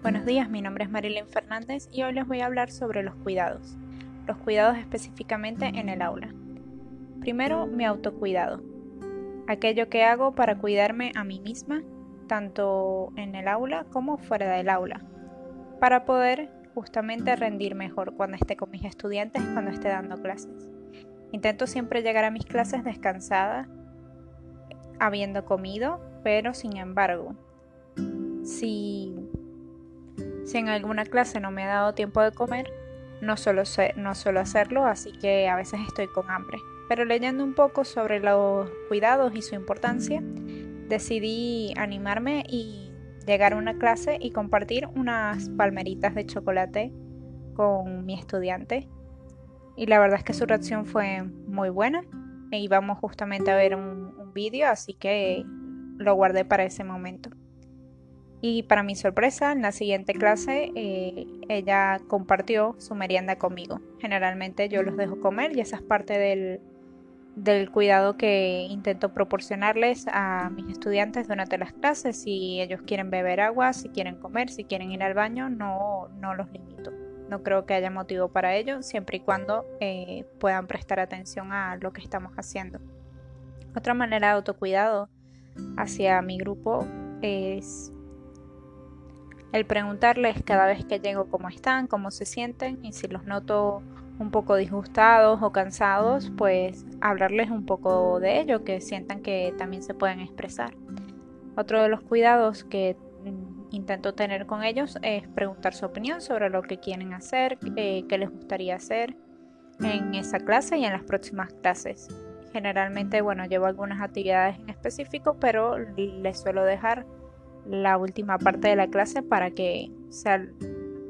Buenos días, mi nombre es Marilyn Fernández y hoy les voy a hablar sobre los cuidados. Los cuidados específicamente en el aula. Primero, mi autocuidado. Aquello que hago para cuidarme a mí misma, tanto en el aula como fuera del aula, para poder justamente rendir mejor cuando esté con mis estudiantes, cuando esté dando clases. Intento siempre llegar a mis clases descansada, habiendo comido, pero sin embargo, si, si en alguna clase no me ha dado tiempo de comer, no suelo, no suelo hacerlo, así que a veces estoy con hambre. Pero leyendo un poco sobre los cuidados y su importancia, decidí animarme y llegar a una clase y compartir unas palmeritas de chocolate con mi estudiante. Y la verdad es que su reacción fue muy buena. E íbamos justamente a ver un, un vídeo, así que lo guardé para ese momento. Y para mi sorpresa, en la siguiente clase eh, ella compartió su merienda conmigo. Generalmente yo los dejo comer y esa es parte del, del cuidado que intento proporcionarles a mis estudiantes durante las clases. Si ellos quieren beber agua, si quieren comer, si quieren ir al baño, no, no los limito. No creo que haya motivo para ello, siempre y cuando eh, puedan prestar atención a lo que estamos haciendo. Otra manera de autocuidado hacia mi grupo es el preguntarles cada vez que llego cómo están, cómo se sienten y si los noto un poco disgustados o cansados, pues hablarles un poco de ello, que sientan que también se pueden expresar. Otro de los cuidados que mm, intento tener con ellos es preguntar su opinión sobre lo que quieren hacer, eh, qué les gustaría hacer en esa clase y en las próximas clases. Generalmente, bueno, llevo algunas actividades en específico, pero les suelo dejar la última parte de la clase para que sea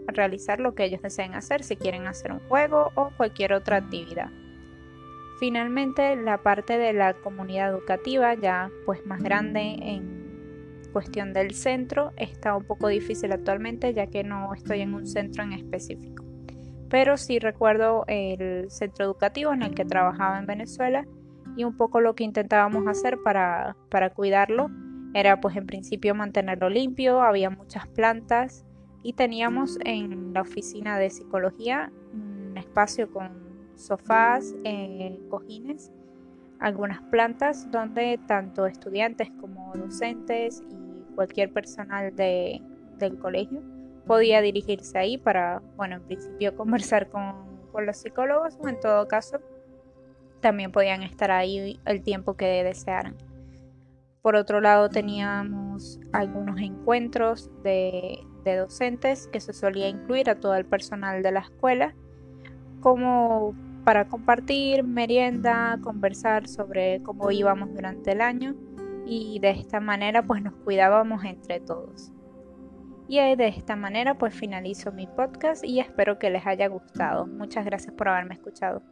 realizar lo que ellos deseen hacer, si quieren hacer un juego o cualquier otra actividad. Finalmente, la parte de la comunidad educativa, ya pues más grande en cuestión del centro, está un poco difícil actualmente ya que no estoy en un centro en específico. Pero sí recuerdo el centro educativo en el que trabajaba en Venezuela y un poco lo que intentábamos hacer para, para cuidarlo era pues en principio mantenerlo limpio, había muchas plantas y teníamos en la oficina de psicología un espacio con sofás, eh, cojines, algunas plantas donde tanto estudiantes como docentes y cualquier personal de, del colegio podía dirigirse ahí para, bueno, en principio conversar con, con los psicólogos o en todo caso también podían estar ahí el tiempo que desearan. Por otro lado, teníamos algunos encuentros de, docentes que se solía incluir a todo el personal de la escuela, como para compartir merienda, conversar sobre cómo íbamos durante el año y de esta manera pues nos cuidábamos entre todos. Y de esta manera pues finalizo mi podcast y espero que les haya gustado. Muchas gracias por haberme escuchado.